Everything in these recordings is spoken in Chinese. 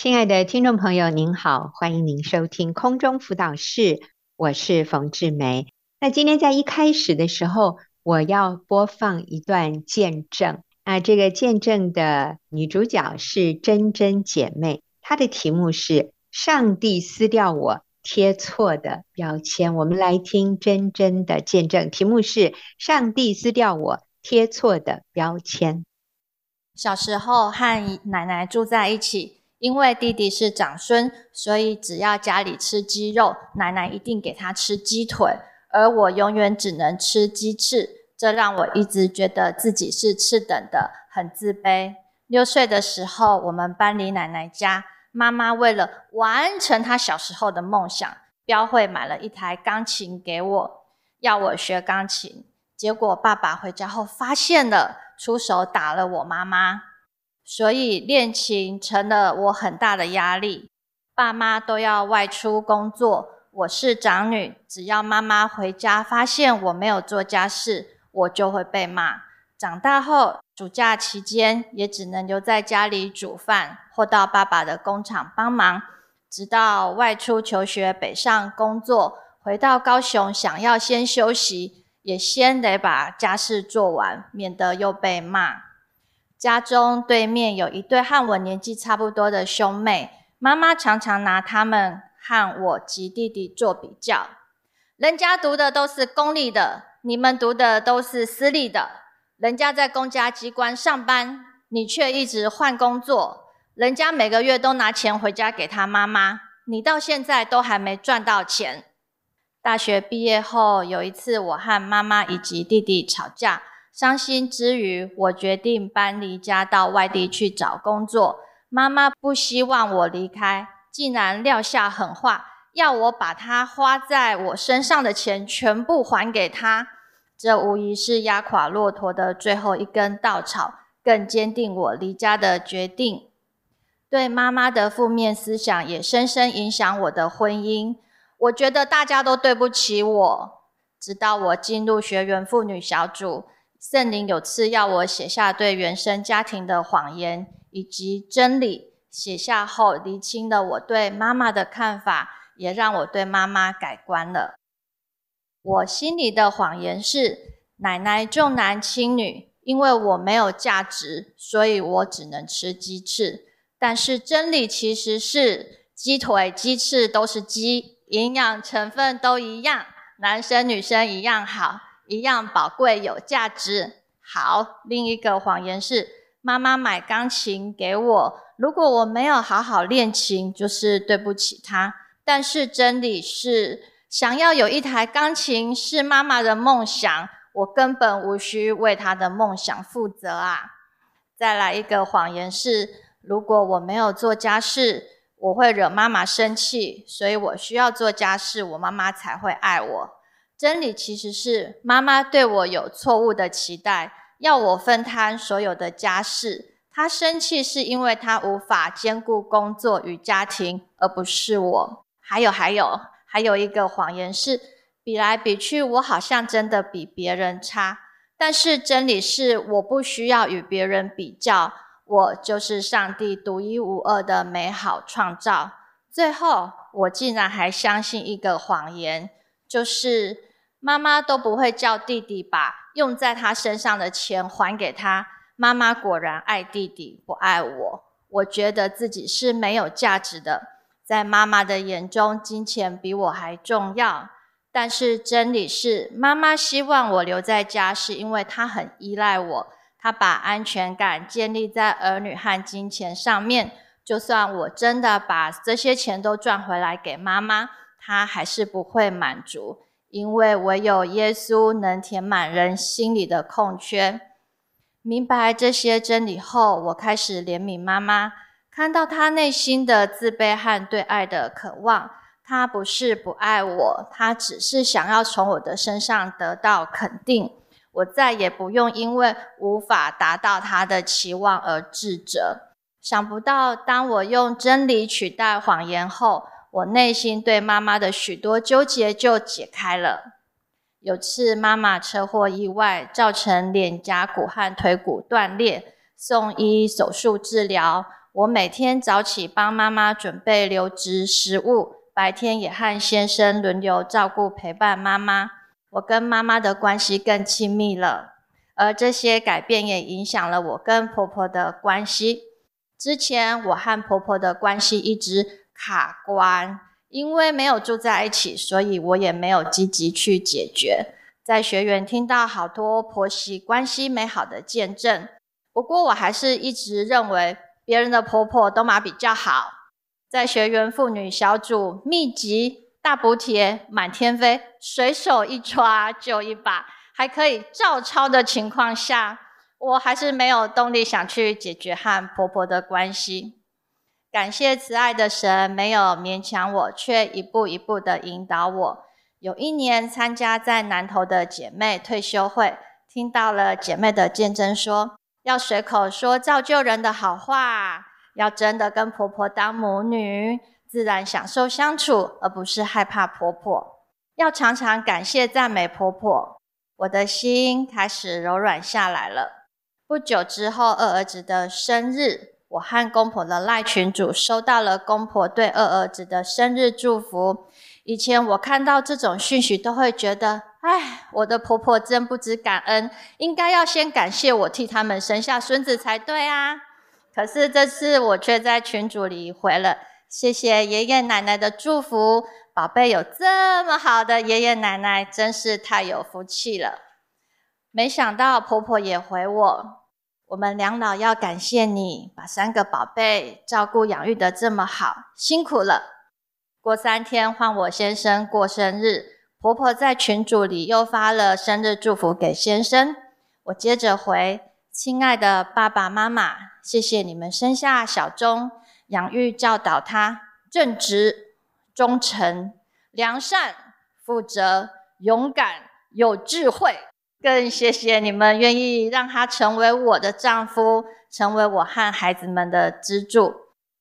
亲爱的听众朋友，您好，欢迎您收听空中辅导室，我是冯志梅。那今天在一开始的时候，我要播放一段见证。那这个见证的女主角是珍珍姐妹，她的题目是“上帝撕掉我贴错的标签”。我们来听珍珍的见证，题目是“上帝撕掉我贴错的标签”。小时候和奶奶住在一起。因为弟弟是长孙，所以只要家里吃鸡肉，奶奶一定给他吃鸡腿，而我永远只能吃鸡翅，这让我一直觉得自己是次等的，很自卑。六岁的时候，我们搬离奶奶家，妈妈为了完成她小时候的梦想，标会买了一台钢琴给我，要我学钢琴。结果爸爸回家后发现了，出手打了我妈妈。所以练琴成了我很大的压力，爸妈都要外出工作，我是长女，只要妈妈回家发现我没有做家事，我就会被骂。长大后，暑假期间也只能留在家里煮饭，或到爸爸的工厂帮忙，直到外出求学、北上工作，回到高雄，想要先休息，也先得把家事做完，免得又被骂。家中对面有一对和我年纪差不多的兄妹，妈妈常常拿他们和我及弟弟做比较。人家读的都是公立的，你们读的都是私立的。人家在公家机关上班，你却一直换工作。人家每个月都拿钱回家给他妈妈，你到现在都还没赚到钱。大学毕业后，有一次我和妈妈以及弟弟吵架。伤心之余，我决定搬离家到外地去找工作。妈妈不希望我离开，竟然撂下狠话，要我把她花在我身上的钱全部还给她。这无疑是压垮骆驼的最后一根稻草，更坚定我离家的决定。对妈妈的负面思想也深深影响我的婚姻。我觉得大家都对不起我，直到我进入学员妇女小组。圣灵有次要我写下对原生家庭的谎言以及真理，写下后厘清了我对妈妈的看法，也让我对妈妈改观了。我心里的谎言是奶奶重男轻女，因为我没有价值，所以我只能吃鸡翅。但是真理其实是鸡腿、鸡翅都是鸡，营养成分都一样，男生女生一样好。一样宝贵有价值。好，另一个谎言是妈妈买钢琴给我，如果我没有好好练琴，就是对不起她。但是真理是，想要有一台钢琴是妈妈的梦想，我根本无需为她的梦想负责啊。再来一个谎言是，如果我没有做家事，我会惹妈妈生气，所以我需要做家事，我妈妈才会爱我。真理其实是妈妈对我有错误的期待，要我分摊所有的家事。她生气是因为她无法兼顾工作与家庭，而不是我。还有还有还有一个谎言是，比来比去，我好像真的比别人差。但是真理是，我不需要与别人比较，我就是上帝独一无二的美好创造。最后，我竟然还相信一个谎言，就是。妈妈都不会叫弟弟把用在他身上的钱还给他。妈妈果然爱弟弟，不爱我。我觉得自己是没有价值的，在妈妈的眼中，金钱比我还重要。但是真理是，妈妈希望我留在家，是因为她很依赖我。她把安全感建立在儿女和金钱上面。就算我真的把这些钱都赚回来给妈妈，她还是不会满足。因为唯有耶稣能填满人心里的空缺。明白这些真理后，我开始怜悯妈妈，看到她内心的自卑和对爱的渴望。她不是不爱我，她只是想要从我的身上得到肯定。我再也不用因为无法达到她的期望而自责。想不到，当我用真理取代谎言后，我内心对妈妈的许多纠结就解开了。有次妈妈车祸意外，造成脸颊骨和腿骨断裂，送医手术治疗。我每天早起帮妈妈准备流质食物，白天也和先生轮流照顾陪伴妈妈。我跟妈妈的关系更亲密了，而这些改变也影响了我跟婆婆的关系。之前我和婆婆的关系一直卡关，因为没有住在一起，所以我也没有积极去解决。在学员听到好多婆媳关系美好的见证，不过我还是一直认为别人的婆婆都嘛比较好。在学员妇女小组密集大补贴满天飞，随手一抓就一把，还可以照抄的情况下，我还是没有动力想去解决和婆婆的关系。感谢慈爱的神没有勉强我，却一步一步的引导我。有一年参加在南投的姐妹退休会，听到了姐妹的见证说，说要随口说造就人的好话，要真的跟婆婆当母女，自然享受相处，而不是害怕婆婆。要常常感谢赞美婆婆，我的心开始柔软下来了。不久之后，二儿子的生日，我和公婆的赖群主收到了公婆对二儿子的生日祝福。以前我看到这种讯息，都会觉得，哎，我的婆婆真不知感恩，应该要先感谢我替他们生下孙子才对啊。可是这次我却在群组里回了，谢谢爷爷奶奶的祝福，宝贝有这么好的爷爷奶奶，真是太有福气了。没想到婆婆也回我，我们两老要感谢你，把三个宝贝照顾养育得这么好，辛苦了。过三天换我先生过生日，婆婆在群组里又发了生日祝福给先生。我接着回：亲爱的爸爸妈妈，谢谢你们生下小钟，养育教导他正直、忠诚、良善、负责、勇敢、有智慧。更谢谢你们愿意让他成为我的丈夫，成为我和孩子们的支柱。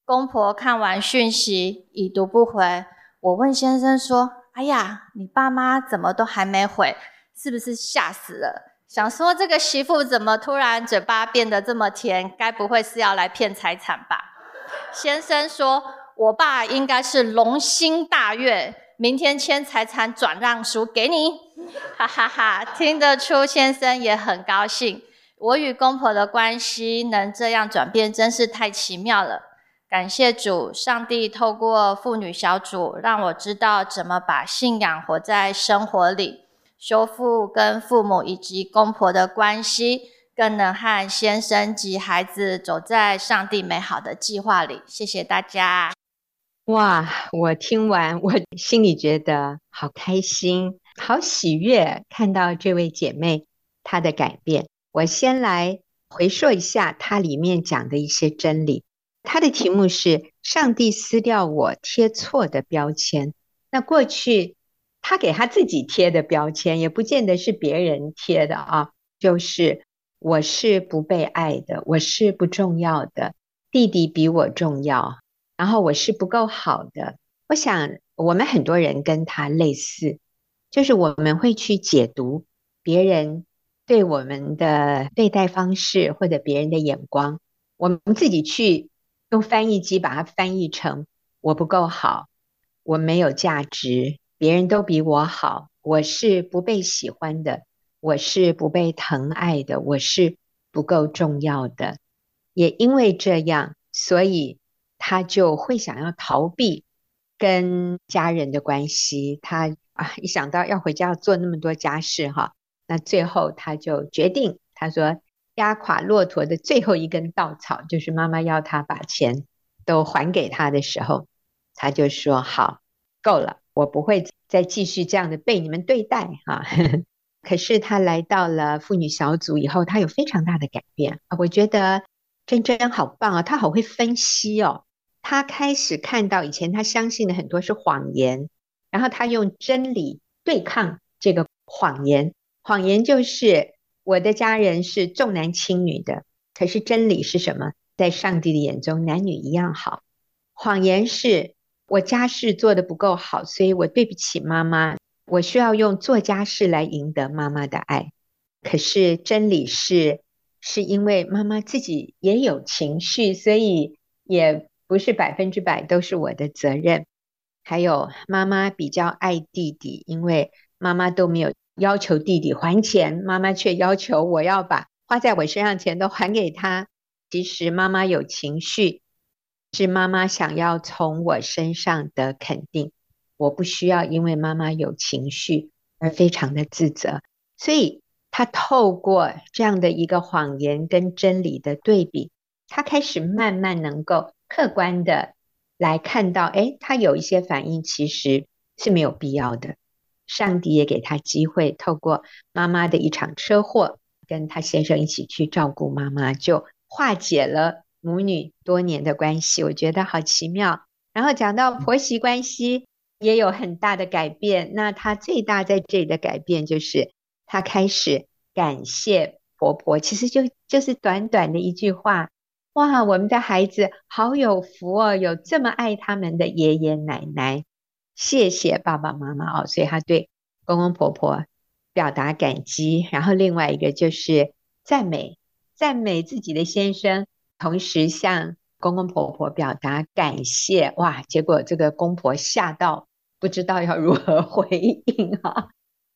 公婆看完讯息，已读不回。我问先生说：“哎呀，你爸妈怎么都还没回？是不是吓死了？想说这个媳妇怎么突然嘴巴变得这么甜？该不会是要来骗财产吧？”先生说：“我爸应该是龙心大悦，明天签财产转让书给你。”哈哈哈，听得出先生也很高兴。我与公婆的关系能这样转变，真是太奇妙了。感谢主，上帝透过妇女小组，让我知道怎么把信仰活在生活里，修复跟父母以及公婆的关系，更能和先生及孩子走在上帝美好的计划里。谢谢大家。哇，我听完，我心里觉得好开心，好喜悦，看到这位姐妹她的改变。我先来回溯一下她里面讲的一些真理。他的题目是“上帝撕掉我贴错的标签”。那过去他给他自己贴的标签，也不见得是别人贴的啊。就是我是不被爱的，我是不重要的，弟弟比我重要，然后我是不够好的。我想我们很多人跟他类似，就是我们会去解读别人对我们的对待方式，或者别人的眼光，我们自己去。用翻译机把它翻译成“我不够好，我没有价值，别人都比我好，我是不被喜欢的，我是不被疼爱的，我是不够重要的。”也因为这样，所以他就会想要逃避跟家人的关系。他啊，一想到要回家要做那么多家事哈，那最后他就决定，他说。压垮骆驼的最后一根稻草，就是妈妈要他把钱都还给他的时候，他就说：“好，够了，我不会再继续这样的被你们对待哈。”可是他来到了妇女小组以后，他有非常大的改变。我觉得真真好棒啊，他好会分析哦。他开始看到以前他相信的很多是谎言，然后他用真理对抗这个谎言。谎言就是。我的家人是重男轻女的，可是真理是什么？在上帝的眼中，男女一样好。谎言是我家事做得不够好，所以我对不起妈妈，我需要用做家事来赢得妈妈的爱。可是真理是，是因为妈妈自己也有情绪，所以也不是百分之百都是我的责任。还有妈妈比较爱弟弟，因为妈妈都没有要求弟弟还钱，妈妈却要求我要把花在我身上钱都还给他。其实妈妈有情绪，是妈妈想要从我身上的肯定，我不需要因为妈妈有情绪而非常的自责。所以她透过这样的一个谎言跟真理的对比，她开始慢慢能够客观的来看到，诶，她有一些反应其实是没有必要的。上帝也给她机会，透过妈妈的一场车祸，跟她先生一起去照顾妈妈，就化解了母女多年的关系。我觉得好奇妙。然后讲到婆媳关系也有很大的改变，那她最大在这里的改变就是。她开始感谢婆婆，其实就就是短短的一句话，哇，我们的孩子好有福哦，有这么爱他们的爷爷奶奶，谢谢爸爸妈妈哦，所以她对公公婆婆表达感激，然后另外一个就是赞美，赞美自己的先生，同时向公公婆婆表达感谢，哇，结果这个公婆吓到，不知道要如何 回应啊。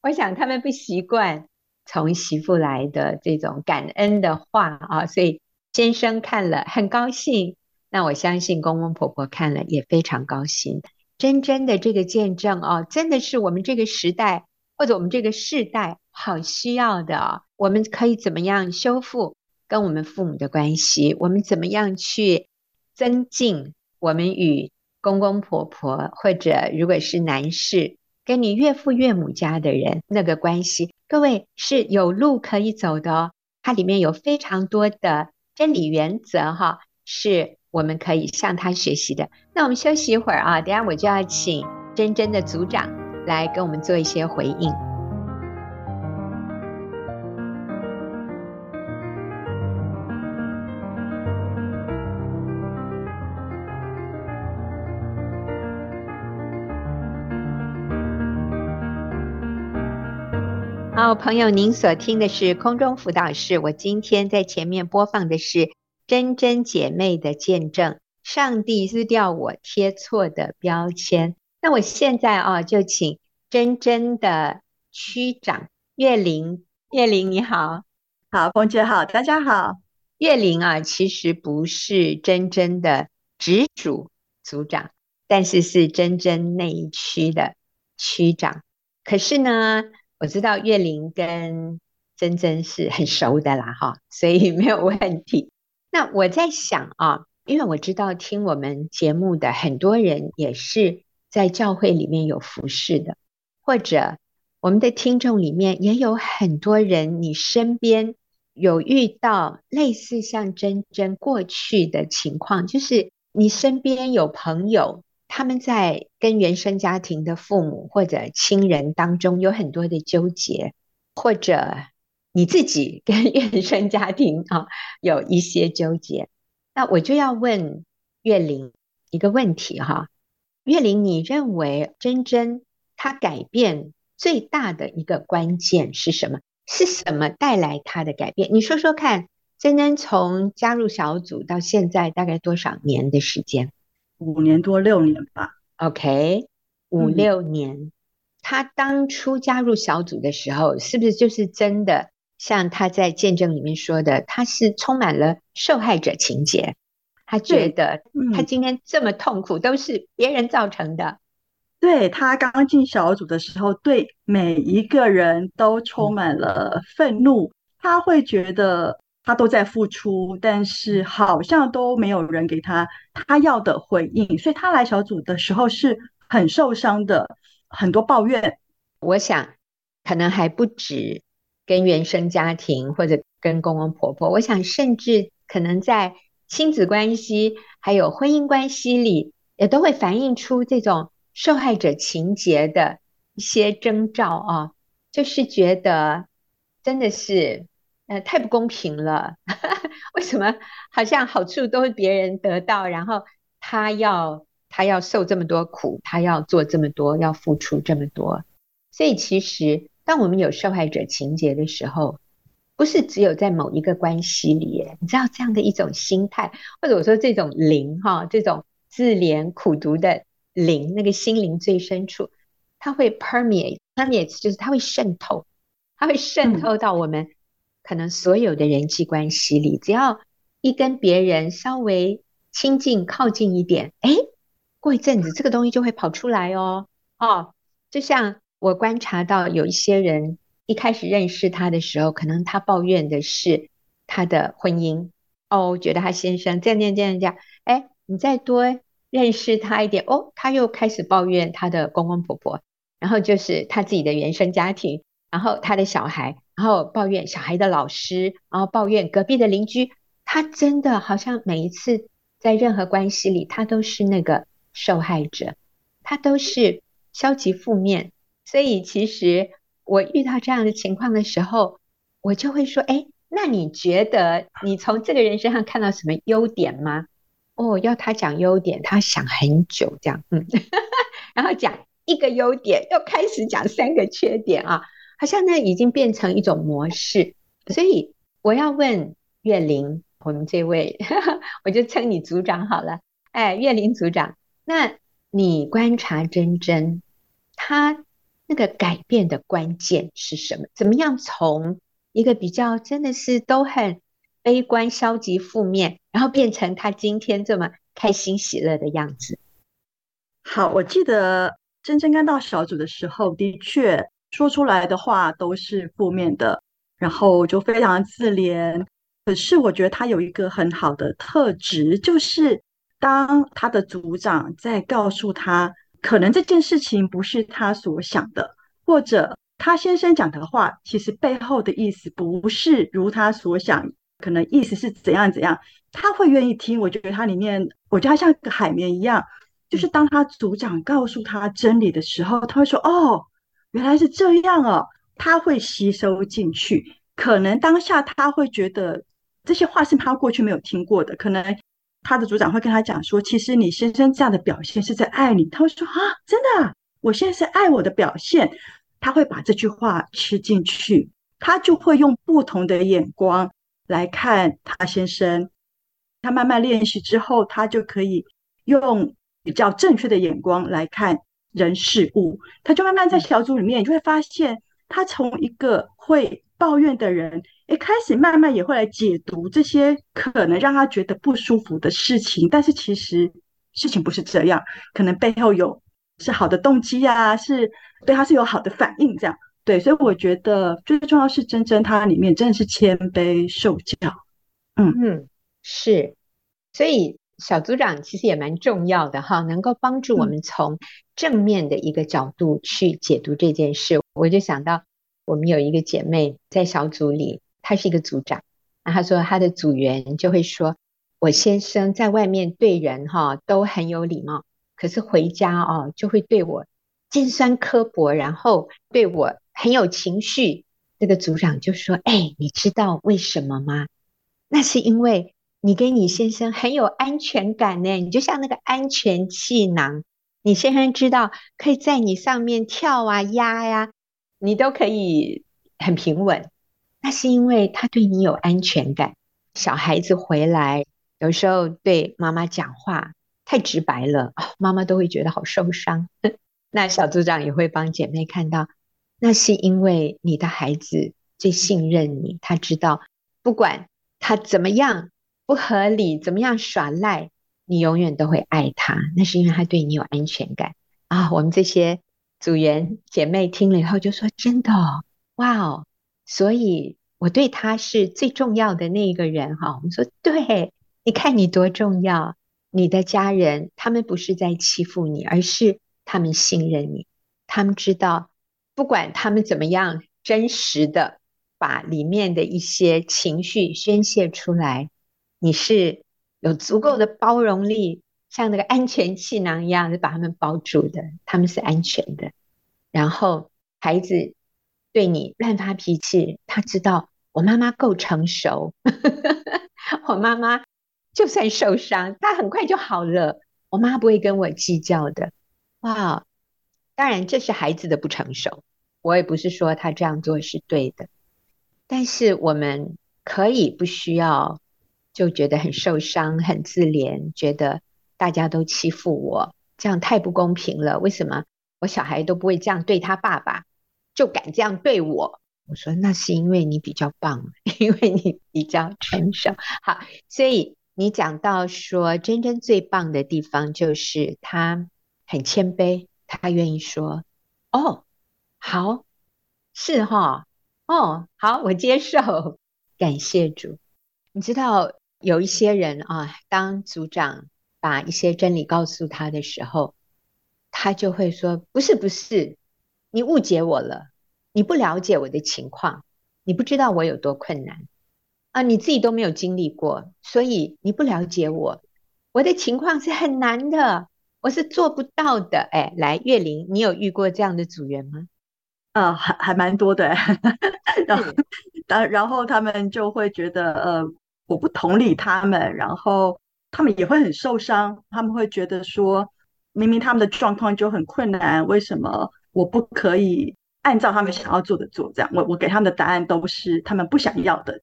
我想他们不习惯从媳妇来的这种感恩的话啊，所以先生看了很高兴。那我相信公公婆婆看了也非常高兴。真真的这个见证哦，真的是我们这个时代或者我们这个世代好需要的。我们可以怎么样修复跟我们父母的关系？我们怎么样去增进我们与公公婆婆，或者如果是男士，跟你岳父岳母家的人那个关系，各位是有路可以走的哦。它里面有非常多的真理原则哈，是我们可以向他学习的。那我们休息一会儿啊，等下我就要请真真的组长来给我们做一些回应。好，朋友，您所听的是空中辅导室。我今天在前面播放的是真真姐妹的见证，上帝撕掉我贴错的标签。那我现在啊，就请真真的区长岳玲，岳玲你好，好，凤姐好，大家好。岳玲啊，其实不是真真的直属组长，但是是真真那一区的区长。可是呢，我知道月玲跟珍珍是很熟的啦，哈，所以 没有问题。那我在想啊，因为我知道听我们节目的很多人也是在教会里面有服侍的，或者我们的听众里面也有很多人，你身边有遇到类似像珍珍过去的情况，就是你身边有朋友。他们在跟原生家庭的父母或者亲人当中有很多的纠结，或者你自己跟 原生家庭啊有一些纠结，那我就要问月玲一个问题哈，月玲，你认为真真她改变最大的一个关键是什么？是什么带来她的改变？你说说看，真真从加入小组到现在大概多少年的时间？五年多六年吧，OK，五六年。嗯。他当初加入小组的时候，是不是就是真的像他在见证里面说的，他是充满了受害者情节？他觉得他今天这么痛苦都是别人造成的。对，他刚进小组的时候，对每一个人都充满了愤怒，他会觉得。他都在付出，但是好像都没有人给他他要的回应，所以他来小组的时候是很受伤的，很多抱怨。我想可能还不止跟原生家庭或者跟公公婆婆，我想甚至可能在亲子关系还有婚姻关系里，也都会反映出这种受害者情节的一些征兆啊，就是觉得真的是。呃，太不公平了，为什么好像好处都是别人得到，然后他要他要受这么多苦，他要做这么多，要付出这么多。所以其实当我们有受害者情节的时候，不是只有在某一个关系里，你知道这样的一种心态，或者我说这种灵哈，这种自怜苦读的灵，那个心灵最深处，它会 permeate，permeate 就是它会渗透，它会渗透到我们可能所有的人际关系里，只要一跟别人稍微亲近靠近一点，哎，过一阵子这个东西就会跑出来哦，哦，就像我观察到有一些人。一开始认识他的时候，可能他抱怨的是他的婚姻哦，觉得他先生这样这样这样这样。哎，你再多认识他一点哦，他又开始抱怨他的公公婆婆，然后就是他自己的原生家庭，然后他的小孩，然后抱怨小孩的老师，然后抱怨隔壁的邻居。他真的好像每一次在任何关系里，他都是那个受害者，他都是消极负面。所以其实。我遇到这样的情况的时候，我就会说：“哎，那你觉得你从这个人身上看到什么优点吗？”哦，要他讲优点，他想很久，这样，嗯，然后讲一个优点，又开始讲三个缺点啊，好像那已经变成一种模式。所以我要问月玲，我们这位，我就称你组长好了。哎，月玲组长，那你观察真真，他。那个改变的关键是什么？怎么样从一个比较真的是都很悲观、消极、负面，然后变成他今天这么开心、喜乐的样子？好，我记得真真刚到小组的时候，的确说出来的话都是负面的，然后就非常自怜。可是我觉得他有一个很好的特质，就是当他的组长在告诉他。可能这件事情不是他所想的，或者他先生讲的话，其实背后的意思不是如他所想，可能意思是怎样怎样，他会愿意听。我觉得他里面，我觉得他像个海绵一样，就是当他组长告诉他真理的时候，他会说：“哦，原来是这样哦。”他会吸收进去。可能当下他会觉得这些话是他过去没有听过的，可能。他的组长会跟他讲说：“其实你先生这样的表现是在爱你。”他会说：“啊，真的，我现在是爱我的表现。”他会把这句话吃进去，他就会用不同的眼光来看他先生。他慢慢练习之后，他就可以用比较正确的眼光来看人事物。他就慢慢在小组里面，你就会发现，他从一个会抱怨的人。一开始慢慢也会来解读这些可能让他觉得不舒服的事情，但是其实事情不是这样，可能背后有是好的动机啊，是对他是有好的反应，这样对，所以我觉得最重要是真真他里面真的是谦卑受教，嗯嗯是，所以小组长其实也蛮重要的哈，能够帮助我们从正面的一个角度去解读这件事，我就想到我们有一个姐妹在小组里。她是一个组长，那她说她的组员就会说：“我先生在外面对人哈都很有礼貌，可是回家哦就会对我尖酸刻薄，然后对我很有情绪。”这个组长就说：“哎，你知道为什么吗？那是因为你跟你先生很有安全感呢，你就像那个安全气囊，你先生知道可以在你上面跳啊压呀，你都可以很平稳。”那是因为他对你有安全感。小孩子回来，有时候对妈妈讲话太直白了，妈妈都会觉得好受伤。那小组长也会帮姐妹看到，那是因为你的孩子最信任你，他知道不管他怎么样不合理，怎么样耍赖，你永远都会爱他。那是因为他对你有安全感啊。我们这些组员姐妹听了以后就说：“真的哦，哇哦！”所以我对他是最重要的那一个人哈。我们说，对，你看你多重要，你的家人他们不是在欺负你，而是他们信任你，他们知道不管他们怎么样，真实的把里面的一些情绪宣泄出来，你是有足够的包容力，像那个安全气囊一样，就把他们包住的，他们是安全的。然后孩子。对你乱发脾气，他知道我妈妈够成熟，我妈妈就算受伤，她很快就好了。我妈不会跟我计较的。哇，当然这是孩子的不成熟，我也不是说他这样做是对的，但是我们可以不需要就觉得很受伤、很自怜，觉得大家都欺负我，这样太不公平了。为什么我小孩都不会这样对他爸爸，就敢这样对我？我说那是因为你比较棒，因为你比较成熟。好，所以你讲到说，真真最棒的地方就是他很谦卑，他愿意说：“哦，好，是哈，哦，好，我接受，感谢主。”你知道有一些人啊，当组长把一些真理告诉他的时候，他就会说：“不是，不是，你误解我了。”你不了解我的情况，你不知道我有多困难啊！你自己都没有经历过，所以你不了解我。我的情况是很难的，我是做不到的。哎，来，月玲，你有遇过这样的组员吗？呃，还还蛮多的。然后，然后他们就会觉得，呃，我不同理他们，然后他们也会很受伤。他们会觉得说，明明他们的状况就很困难，为什么我不可以？按照他们想要做的做，这样我我给他们的答案都是他们不想要的，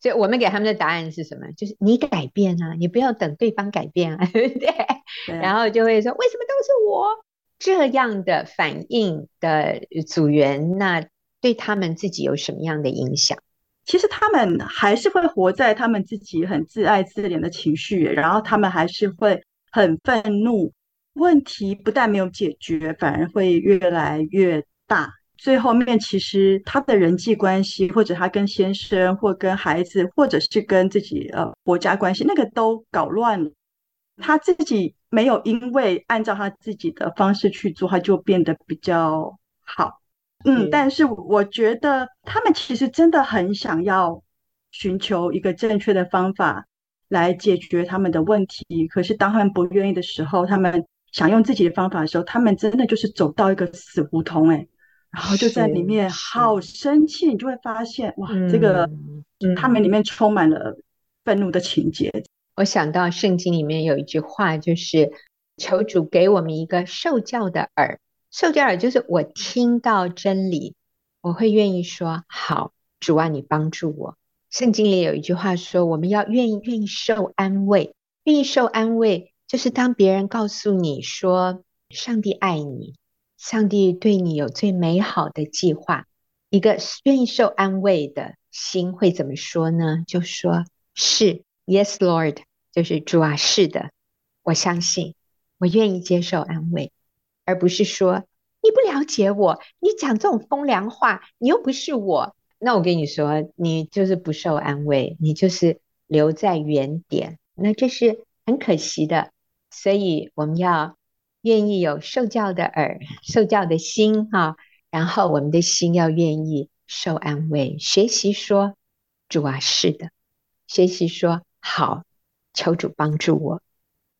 所以我们给他们的答案是什么？就是你改变啊，你不要等对方改变啊，对不对？对。然后就会说，为什么都是我这样的反应的组员？那对他们自己有什么样的影响？其实他们还是会活在他们自己很自爱自怜的情绪，然后他们还是会很愤怒，问题不但没有解决，反而会越来越大。最后面，其实他的人际关系，或者他跟先生，或跟孩子，或者是跟自己呃国家关系，那个都搞乱了。他自己没有因为按照他自己的方式去做，他就变得比较好。嗯，但是我觉得他们其实真的很想要寻求一个正确的方法来解决他们的问题。可是当他们不愿意的时候，他们想用自己的方法的时候，他们真的就是走到一个死胡同，欸，哎。然后就在里面好生气，你就会发现哇，这个他们里面充满了愤怒的情节。我想到圣经里面有一句话，就是求主给我们一个受教的耳。受教耳就是我听到真理，我会愿意说好，主啊，你帮助我。圣经里有一句话说，我们要愿意愿意受安慰，愿意受安慰，就是当别人告诉你说上帝爱你。上帝对你有最美好的计划，一个愿意受安慰的心会怎么说呢？就说是 Yes, Lord，就是主啊，是的，我相信，我愿意接受安慰，而不是说你不了解我，你讲这种风凉话，你又不是我，那我跟你说，你就是不受安慰，你就是留在原点，那这是很可惜的，所以我们要。愿意有受教的耳，受教的心哈，然后我们的心要愿意受安慰，学习说主啊，是的，学习说好，求主帮助我，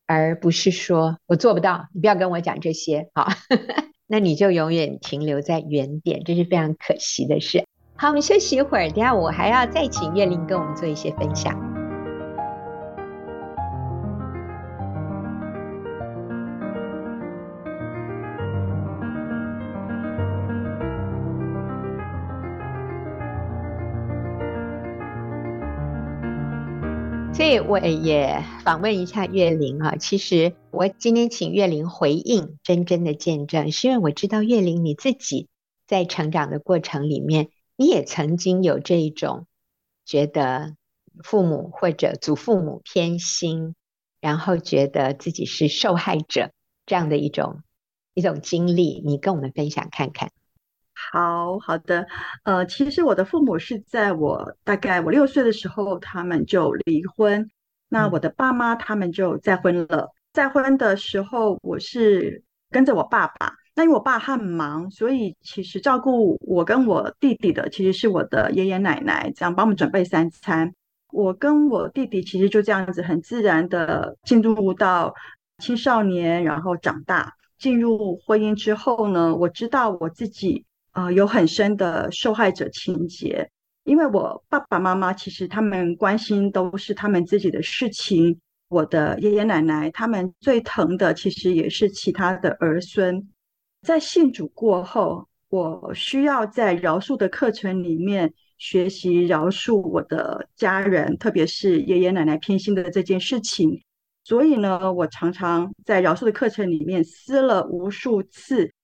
而不是说我做不到，你不要跟我讲这些，好，那你就永远停留在原点，这是非常可惜的事。好，我们休息一会儿，等下我还要再请月玲跟我们做一些分享。所以我也访问一下月玲啊。其实我今天请月玲回应真真的见证，是因为我知道月玲你自己在成长的过程里面，你也曾经有这一种觉得父母或者祖父母偏心，然后觉得自己是受害者这样的一种一种经历，你跟我们分享看看。好好的，呃，其实我的父母是在我大概我六岁的时候，他们就离婚。那我的爸妈他们就再婚了。再婚的时候，我是跟着我爸爸。那因为我爸很忙，所以其实照顾我跟我弟弟的其实是我的爷爷奶奶，这样帮我们准备三餐。我跟我弟弟其实就这样子很自然的进入到青少年，然后长大，进入婚姻之后呢，我知道我自己。啊、呃，有很深的受害者情节，因为我爸爸妈妈其实他们关心都是他们自己的事情，我的爷爷奶奶他们最疼的其实也是其他的儿孙。在信主过后，我需要在饶恕的课程里面学习饶恕我的家人，特别是爷爷奶奶偏心的这件事情。所以呢，我常常在饶恕的课程里面撕了无数次“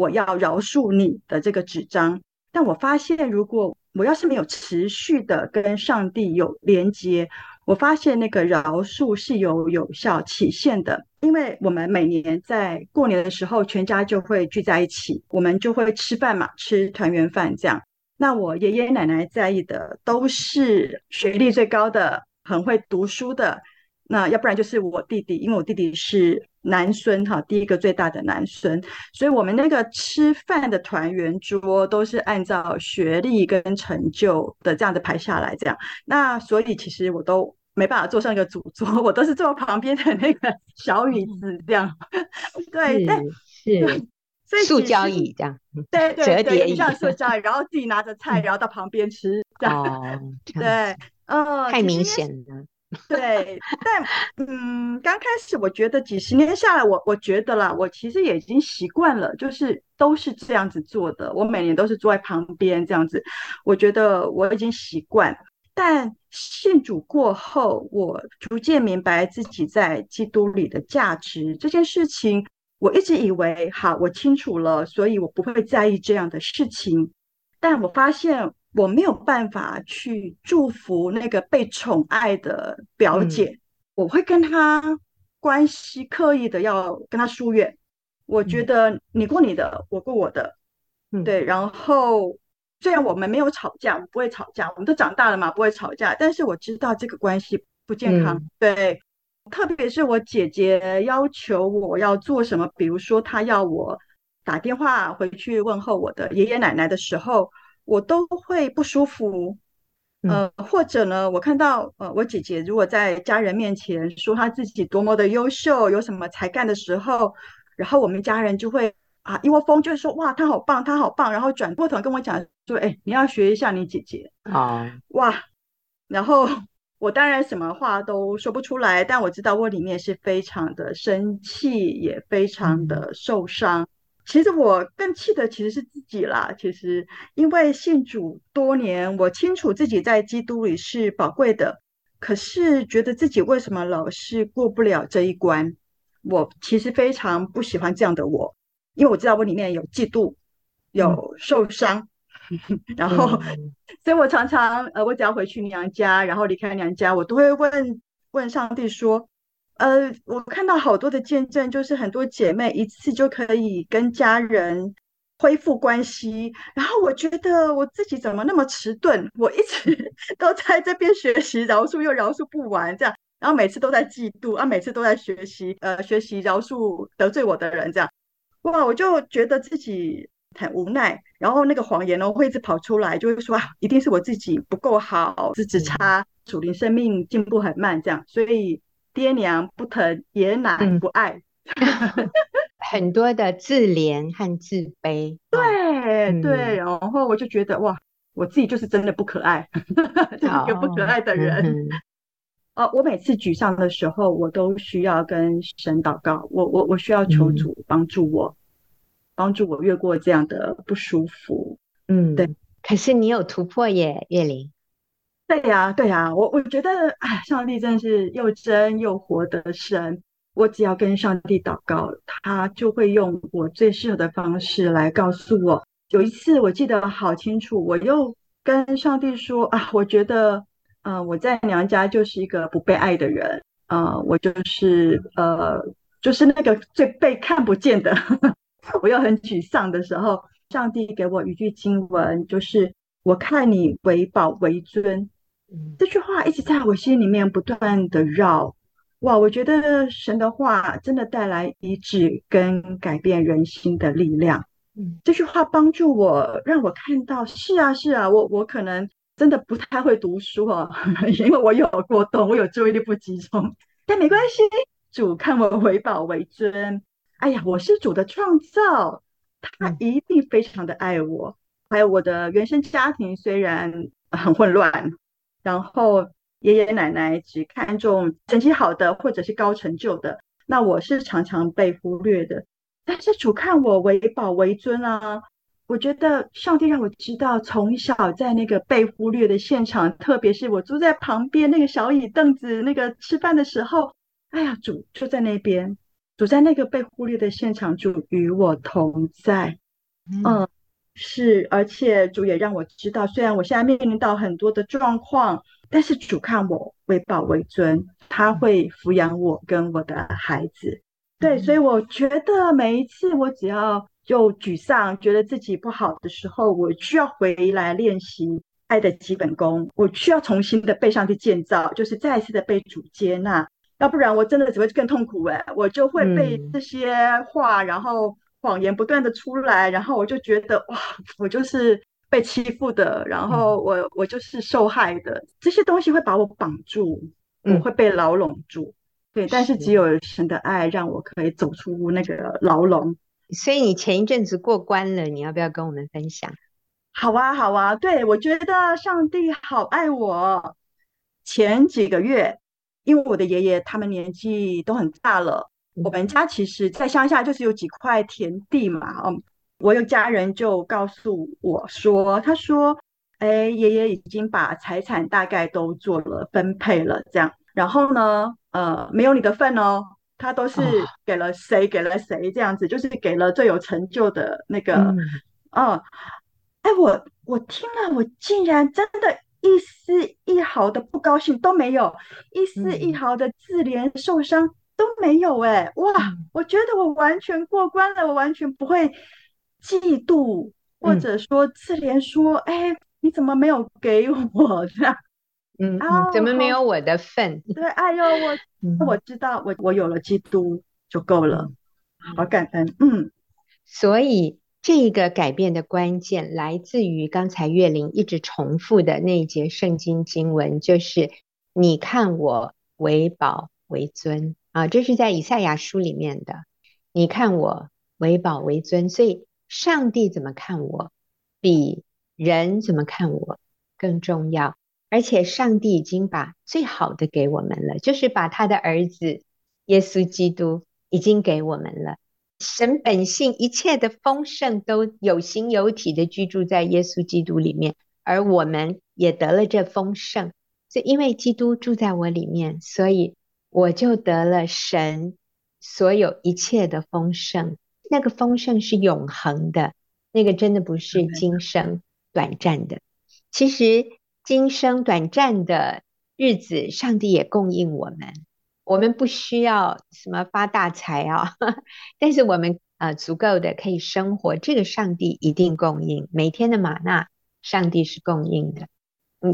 我要饶恕你”的这个纸张。但我发现，如果我要是没有持续的跟上帝有连接，我发现那个饶恕是有有效期限的。因为我们每年在过年的时候，全家就会聚在一起，我们就会吃饭嘛，吃团圆饭这样。那我爷爷奶奶在意的都是学历最高的、很会读书的。那要不然就是我弟弟，因为我弟弟是男孙哈，第一个最大的男孙，所以我们那个吃饭的团圆桌都是按照学历跟成就的这样子排下来，这样。那所以其实我都没办法坐上一个主桌，我都是坐旁边的那个小椅子这样。对，但是，所以塑胶椅这样，对对对，像塑胶椅，然后自己拿着菜，然后到旁边吃这样。哦，对，呃，太明显了。对，但嗯，刚开始我觉得几十年下来，我我觉得啦，我其实也已经习惯了，就是都是这样子做的。我每年都是坐在旁边这样子，我觉得我已经习惯。但信主过后，我逐渐明白自己在基督里的价值这件事情。我一直以为，好，我清楚了，所以我不会在意这样的事情。但我发现。我没有办法去祝福那个被宠爱的表姐，嗯、我会跟她关系刻意的要跟她疏远。我觉得你过你的，我过我的，嗯、对。然后虽然我们没有吵架，我们不会吵架，我们都长大了嘛，不会吵架。但是我知道这个关系不健康，嗯、对。特别是我姐姐要求我要做什么，比如说她要我打电话回去问候我的爷爷奶奶的时候。我都会不舒服，呃，或者呢，我看到呃，我姐姐如果在家人面前说她自己多么的优秀，有什么才干的时候，然后我们家人就会啊一窝蜂就是说哇，她好棒，她好棒，然后转过头跟我讲说，哎，你要学一下你姐姐。啊，哇，然后我当然什么话都说不出来，但我知道我里面是非常的生气，也非常的受伤。其实我更气的其实是自己啦。其实因为信主多年，我清楚自己在基督里是宝贵的，可是觉得自己为什么老是过不了这一关？我其实非常不喜欢这样的我，因为我知道我里面有嫉妒，有受伤，嗯、然后，嗯、所以我常常呃，我只要回去娘家，然后离开娘家，我都会问问上帝说。呃，我看到好多的见证，就是很多姐妹一次就可以跟家人恢复关系，然后我觉得我自己怎么那么迟钝？我一直 都在这边学习饶恕，又饶恕不完，这样，然后每次都在嫉妒，啊，每次都在学习，呃，学习饶恕得罪我的人，这样，哇，我就觉得自己很无奈，然后那个谎言呢会一直跑出来，就会说啊，一定是我自己不够好，资质差，属灵生命进步很慢，这样，所以。爹娘不疼，爷奶不爱，嗯、很多的自怜和自卑。对、嗯、对，然后我就觉得哇，我自己就是真的不可爱，是一个不可爱的人。哦、嗯呃，我每次沮丧的时候，我都需要跟神祷告，我我我需要求主帮助我，嗯、帮助我越过这样的不舒服。嗯，对。可是你有突破耶，月玲。对呀、对呀、我我觉得，哎，上帝真的是又真又活的神。我只要跟上帝祷告，他就会用我最适合的方式来告诉我。有一次，我记得好清楚，我又跟上帝说啊，我觉得，呃，我在娘家就是一个不被爱的人，呃，我就是呃，就是那个最被看不见的。我又很沮丧的时候，上帝给我一句经文，就是我看你为宝为尊。这句话一直在我心里面不断的绕，哇！我觉得神的话真的带来医治跟改变人心的力量。嗯，这句话帮助我，让我看到是啊是啊，我我可能真的不太会读书哦，因为我有过动，我有注意力不集中，但没关系，主看我为宝为尊。哎呀，我是主的创造，他一定非常的爱我。还有我的原生家庭虽然很混乱。然后爷爷奶奶只看重成绩好的或者是高成就的，那我是常常被忽略的。但是主看我为宝为尊啊，我觉得上帝让我知道，从小在那个被忽略的现场，特别是我坐在旁边那个小椅凳子，那个吃饭的时候，哎呀，主就在那边，主在那个被忽略的现场，主与我同在。嗯，嗯，是，而且主也让我知道，虽然我现在面临到很多的状况，但是主看我为宝为尊，他会抚养我跟我的孩子。对，所以我觉得每一次我只要就沮丧，觉得自己不好的时候，我需要回来练习爱的基本功。我需要重新的被上帝建造，就是再一次的被主接纳，要不然我真的只会更痛苦哎，我就会被这些话，然后谎言不断的出来，然后我就觉得哇，我就是被欺负的，然后我我就是受害的，这些东西会把我绑住，我会被牢笼住。对，但是只有神的爱让我可以走出那个牢笼。所以你前一阵子过关了，你要不要跟我们分享？好啊，好啊。对，我觉得上帝好爱我。前几个月，因为我的爷爷他们年纪都很大了，我们家其实在乡下就是有几块田地嘛。嗯，我有家人就告诉我说，他说：“哎，爷爷已经把财产大概都做了分配了，这样。然后呢？”呃，没有你的份哦，他都是给了谁，给了谁这样子，就是给了最有成就的那个，嗯，哦，哎，我我听了，我竟然真的一丝一毫的不高兴都没有，一丝一毫的自怜受伤都没有，哎，哇，我觉得我完全过关了，我完全不会嫉妒，或者说自怜说，哎，你怎么没有给我 这样？嗯，嗯，怎么没有我的份？对，哎呦，我、嗯、我知道，我我有了基督就够了，好感恩。嗯，所以这个改变的关键来自于刚才月玲一直重复的那一节圣经经文，就是你看我为宝为尊啊，这是在以赛亚书里面的。你看我为宝为尊，所以上帝怎么看我，比人怎么看我更重要。而且上帝已经把最好的给我们了，就是把他的儿子耶稣基督已经给我们了。神本性一切的丰盛都有形有体的居住在耶稣基督里面，而我们也得了这丰盛。所以因为基督住在我里面，所以我就得了神所有一切的丰盛。那个丰盛是永恒的，那个真的不是今生短暂的。其实。今生短暂的日子，上帝也供应我们。我们不需要什么发大财啊，但是我们呃足够的可以生活。这个上帝一定供应，每天的玛纳，上帝是供应的。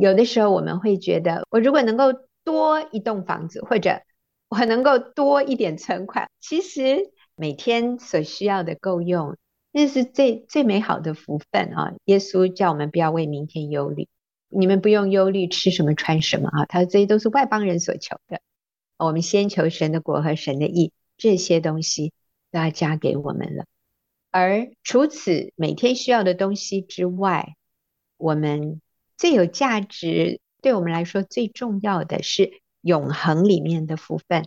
有的时候我们会觉得，我如果能够多一栋房子，或者我能够多一点存款，其实每天所需要的够用，那是最最美好的福分啊！耶稣叫我们不要为明天忧虑。你们不用忧虑吃什么穿什么啊，他说这些都是外邦人所求的。我们先求神的国和神的义，这些东西都要加给我们了。而除此每天需要的东西之外，我们最有价值，对我们来说最重要的是永恒里面的福分。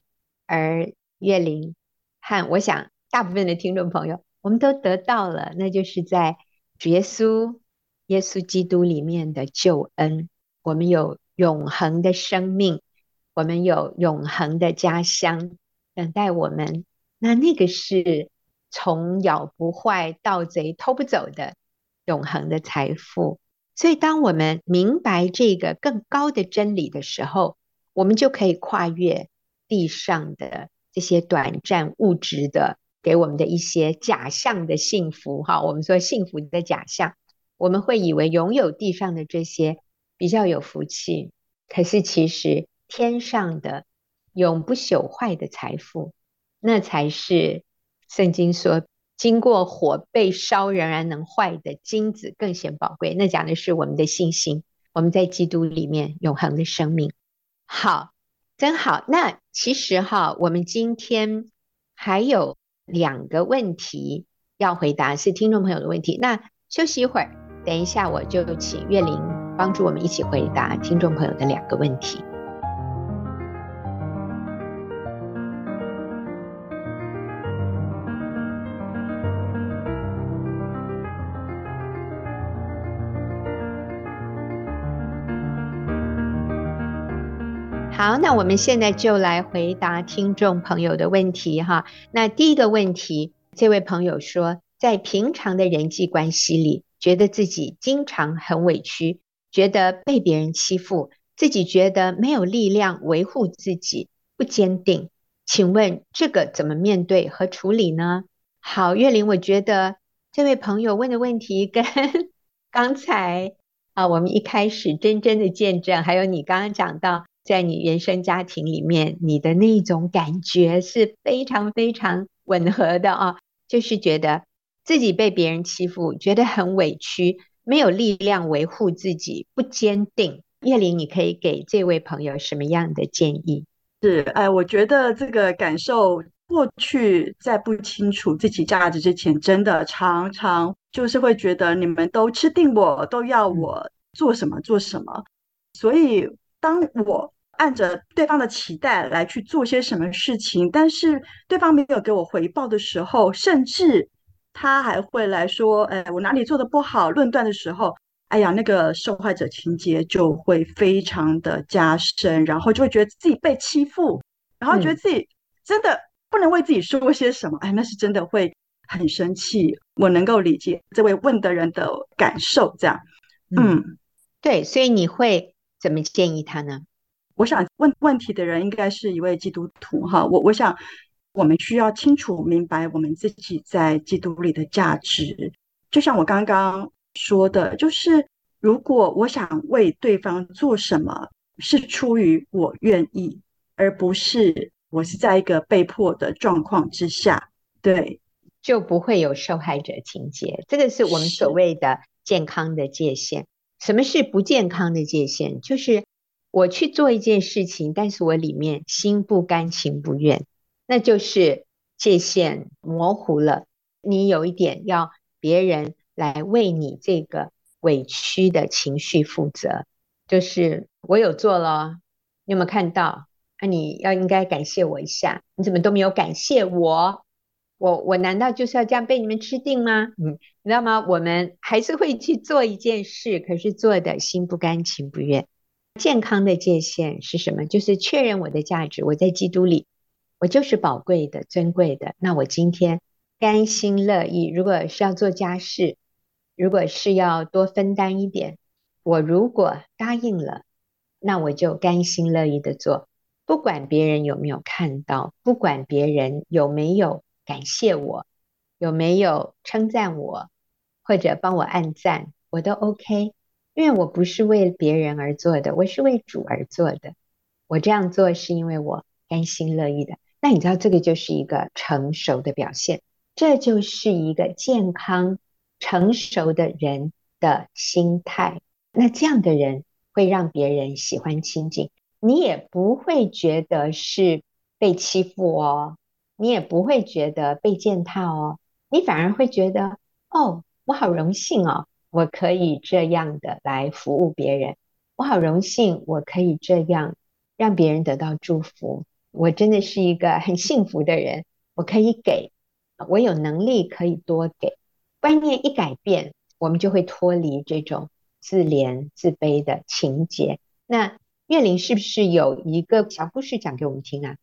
而月玲和我想大部分的听众朋友，我们都得到了，那就是在主耶稣。耶稣基督里面的救恩，我们有永恒的生命，我们有永恒的家乡等待我们。那那个是从咬不坏、盗贼偷不走的永恒的财富。所以，当我们明白这个更高的真理的时候，我们就可以跨越地上的这些短暂物质的给我们的一些假象的幸福。哈，我们说幸福的假象。我们会以为拥有地上的这些比较有福气，可是其实天上的永不朽坏的财富，那才是圣经说经过火被烧仍然能坏的金子更显宝贵。那讲的是我们的信心，我们在基督里面永恒的生命。好，真好。那其实哈，我们今天还有两个问题要回答，是听众朋友的问题。那休息一会儿。等一下，我就请月玲帮助我们一起回答听众朋友的两个问题。好，那我们现在就来回答听众朋友的问题哈。那第一个问题，这位朋友说，在平常的人际关系里，觉得自己经常很委屈，觉得被别人欺负，自己觉得没有力量维护自己，不坚定。请问这个怎么面对和处理呢？好，月玲，我觉得这位朋友问的问题跟 刚才啊，我们一开始真真的见证，还有你刚刚讲到。在你原生家庭里面，你的那种感觉是非常非常吻合的啊，就是觉得自己被别人欺负，觉得很委屈，没有力量维护自己，不坚定。叶玲，你可以给这位朋友什么样的建议？是，哎，我觉得这个感受，过去在不清楚自己价值之前，真的常常就是会觉得你们都吃定我，都要我做什么做什么，所以当我。按着对方的期待来去做些什么事情，但是对方没有给我回报的时候，甚至他还会来说：“哎，我哪里做的不好？”论断的时候，哎呀，那个受害者情节就会非常的加深，然后就会觉得自己被欺负，然后觉得自己真的不能为自己说些什么。哎，那是真的会很生气。我能够理解这位问的人的感受，这样，嗯，对，所以你会怎么建议他呢？我想问问题的人应该是一位基督徒哈，我我想我们需要清楚明白我们自己在基督里的价值。就像我刚刚说的，就是如果我想为对方做什么，是出于我愿意，而不是我是在一个被迫的状况之下，对，就不会有受害者情节。这个是我们所谓的健康的界限。什么是不健康的界限？就是。我去做一件事情，但是我里面心不甘情不愿，那就是界限模糊了。你有一点要别人来为你这个委屈的情绪负责，就是我有做了，你有没有看到？那、你要应该感谢我一下，你怎么都没有感谢我？我我难道就是要这样被你们吃定吗？嗯，你知道吗？我们还是会去做一件事，可是做的心不甘情不愿。健康的界限是什么？就是确认我的价值，我在基督里，我就是宝贵的、尊贵的。那我今天甘心乐意，如果是要做家事，如果是要多分担一点，我如果答应了，那我就甘心乐意的做，不管别人有没有看到，不管别人有没有感谢我，有没有称赞我，或者帮我按赞，我都 OK。因为我不是为别人而做的，我是为主而做的。我这样做是因为我甘心乐意的。那你知道，这个就是一个成熟的表现，这就是一个健康、成熟的人的心态。那这样的人会让别人喜欢亲近，你也不会觉得是被欺负哦，你也不会觉得被践踏哦，你反而会觉得哦，我好荣幸哦。我可以这样的来服务别人，我好荣幸，我可以这样让别人得到祝福。我真的是一个很幸福的人，我可以给，我有能力可以多给。观念一改变，我们就会脱离这种自怜自卑的情节。那月玲是不是有一个小故事讲给我们听啊？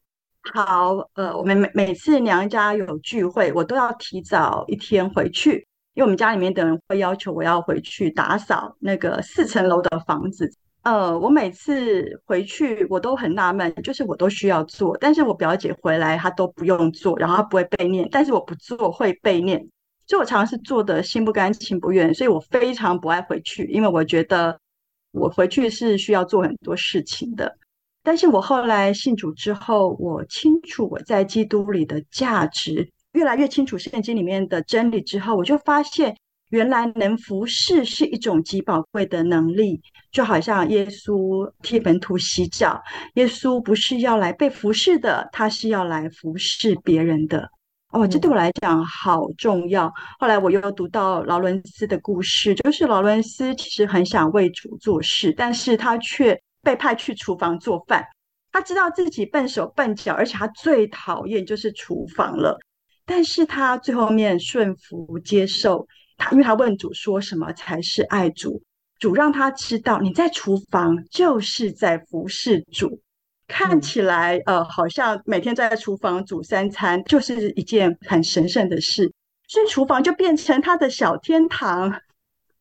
好，呃，我们每每次娘家有聚会，我都要提早一天回去。因为我们家里面的人会要求我要回去打扫那个四层楼的房子，呃，我每次回去我都很纳闷，就是我都需要做，但是我表姐回来她都不用做，然后她不会被念，但是我不做会被念，所以我常常是做的心不甘情不愿，所以我非常不爱回去，因为我觉得我回去是需要做很多事情的。但是我后来信主之后，我清楚我在基督里的价值。越来越清楚圣经里面的真理之后，我就发现原来能服侍是一种极宝贵的能力，就好像耶稣替门徒洗脚，耶稣不是要来被服侍的，他是要来服侍别人的。哦，这对我来讲好重要。后来我又读到劳伦斯的故事，就是劳伦斯其实很想为主做事，但是他却被派去厨房做饭。他知道自己笨手笨脚，而且他最讨厌就是厨房了。但是他最后面顺服接受他，因为他问主说什么才是爱主，主让他知道你在厨房就是在服侍主，看起来呃好像每天在厨房煮三餐就是一件很神圣的事，所以厨房就变成他的小天堂。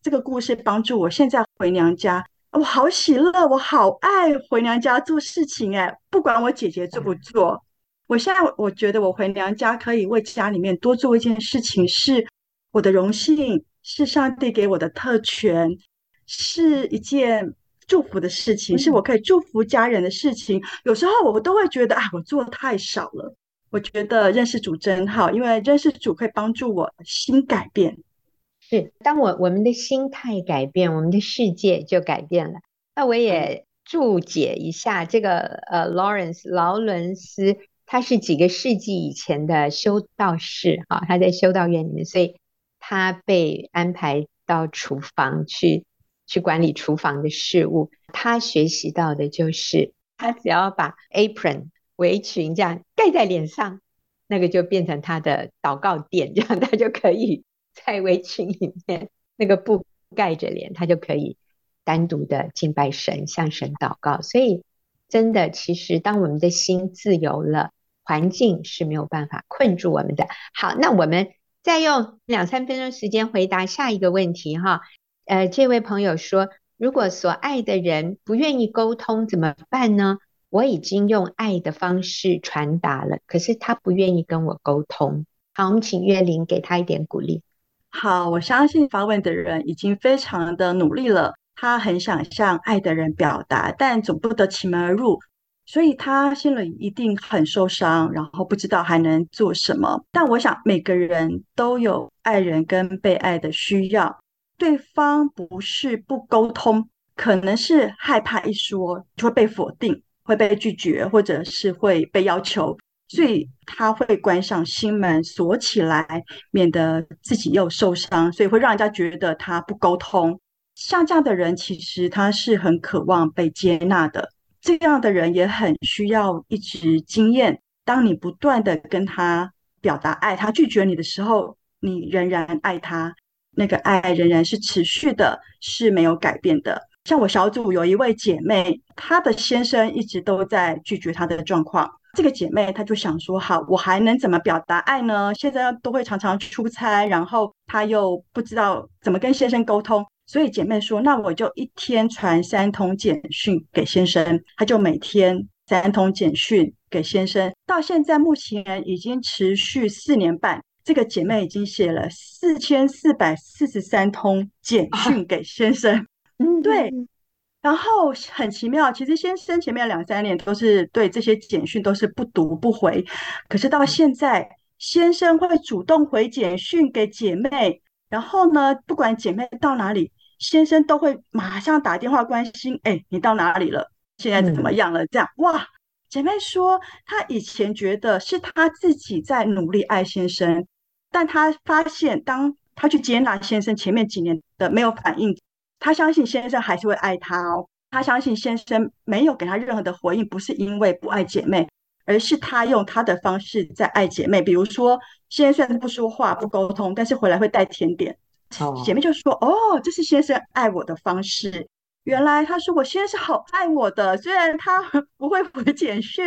这个故事帮助我现在回娘家，我好喜乐，我好爱回娘家做事情哎，不管我姐姐做不做，我现在我觉得我回娘家可以为家里面多做一件事情，是我的荣幸，是上帝给我的特权，是一件祝福的事情，是我可以祝福家人的事情。有时候我都会觉得啊，我做的太少了。我觉得认识主真好，因为认识主可以帮助我心改变。是，当我我们的心态改变，我们的世界就改变了。那我也注解一下这个呃，Lawrence 劳伦斯，他是几个世纪以前的修道士啊，他在修道院里面，所以他被安排到厨房去去管理厨房的事务。他学习到的就是，他只要把 apron 围裙这样盖在脸上，那个就变成他的祷告垫，这样他就可以。在围裙里面，那个布盖着脸，他就可以单独的敬拜神，向神祷告。所以，真的，其实当我们的心自由了，环境是没有办法困住我们的。好，那我们再用两三分钟时间回答下一个问题哈。呃，这位朋友说，如果所爱的人不愿意沟通怎么办呢？我已经用爱的方式传达了，可是他不愿意跟我沟通。好，我们请月玲给他一点鼓励。好，我相信发问的人已经非常的努力了，他很想向爱的人表达，但总不得其门而入，所以他心里一定很受伤，然后不知道还能做什么。但我想每个人都有爱人跟被爱的需要，对方不是不沟通，可能是害怕一说就会被否定，会被拒绝，或者是会被要求。所以他会关上心门锁起来，免得自己又受伤，所以会让人家觉得他不沟通。像这样的人，其实他是很渴望被接纳的。这样的人也很需要一直经验。当你不断的跟他表达爱，他拒绝你的时候，你仍然爱他，那个爱仍然是持续的，是没有改变的。像我小组有一位姐妹，她的先生一直都在拒绝她的状况。这个姐妹她就想说：好，我还能怎么表达爱呢？现在都会常常出差，然后她又不知道怎么跟先生沟通，所以姐妹说：那我就一天传三通简讯给先生。她就每天三通简讯给先生，到现在目前已经持续四年半。这个姐妹已经写了四千四百四十三通简讯给先生。嗯，对。然后很奇妙，其实先生前面两三年都是对这些简讯都是不读不回，可是到现在，先生会主动回简讯给姐妹，然后呢，不管姐妹到哪里，先生都会马上打电话关心，哎，你到哪里了？现在怎么样了？这样哇，姐妹说她以前觉得是她自己在努力爱先生，但她发现当她去接纳先生前面几年的没有反应。她相信先生还是会爱她哦，她相信先生没有给她任何的回应，不是因为不爱姐妹，而是他用他的方式在爱姐妹。比如说，先生虽然不说话、不沟通，但是回来会带甜点，姐妹就说：“哦，这是先生爱我的方式。”原来她说我先生好爱我的，虽然他 不会回简讯。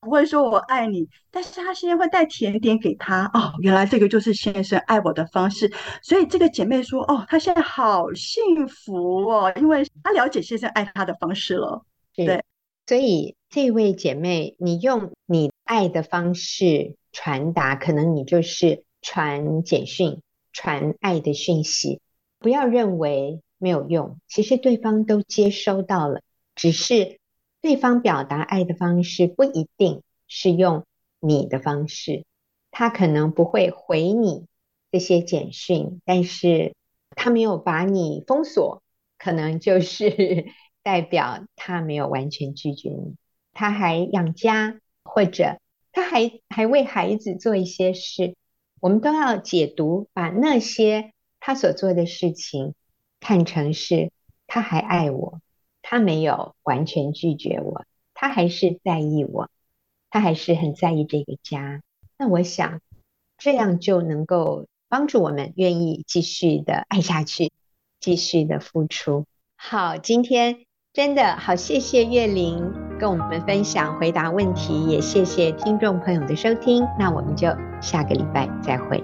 不会说我爱你，但是他现在会带甜点给他哦。原来这个就是先生爱我的方式，所以这个姐妹说哦，她现在好幸福哦，因为她了解先生爱她的方式了。对，所以这位姐妹，你用你爱的方式传达，可能你就是传简讯、传爱的讯息。不要认为没有用，其实对方都接收到了，只是。对方表达爱的方式不一定是用你的方式，他可能不会回你这些简讯，但是他没有把你封锁，可能就是 代表他没有完全拒绝你，他还养家，或者他还还为孩子做一些事，我们都要解读，把那些他所做的事情看成是他还爱我。他没有完全拒绝我，他还是在意我，他还是很在意这个家。那我想，这样就能够帮助我们愿意继续的爱下去，继续的付出。好，今天真的好，谢谢月玲跟我们分享、回答问题，也谢谢听众朋友的收听。那我们就下个礼拜再会。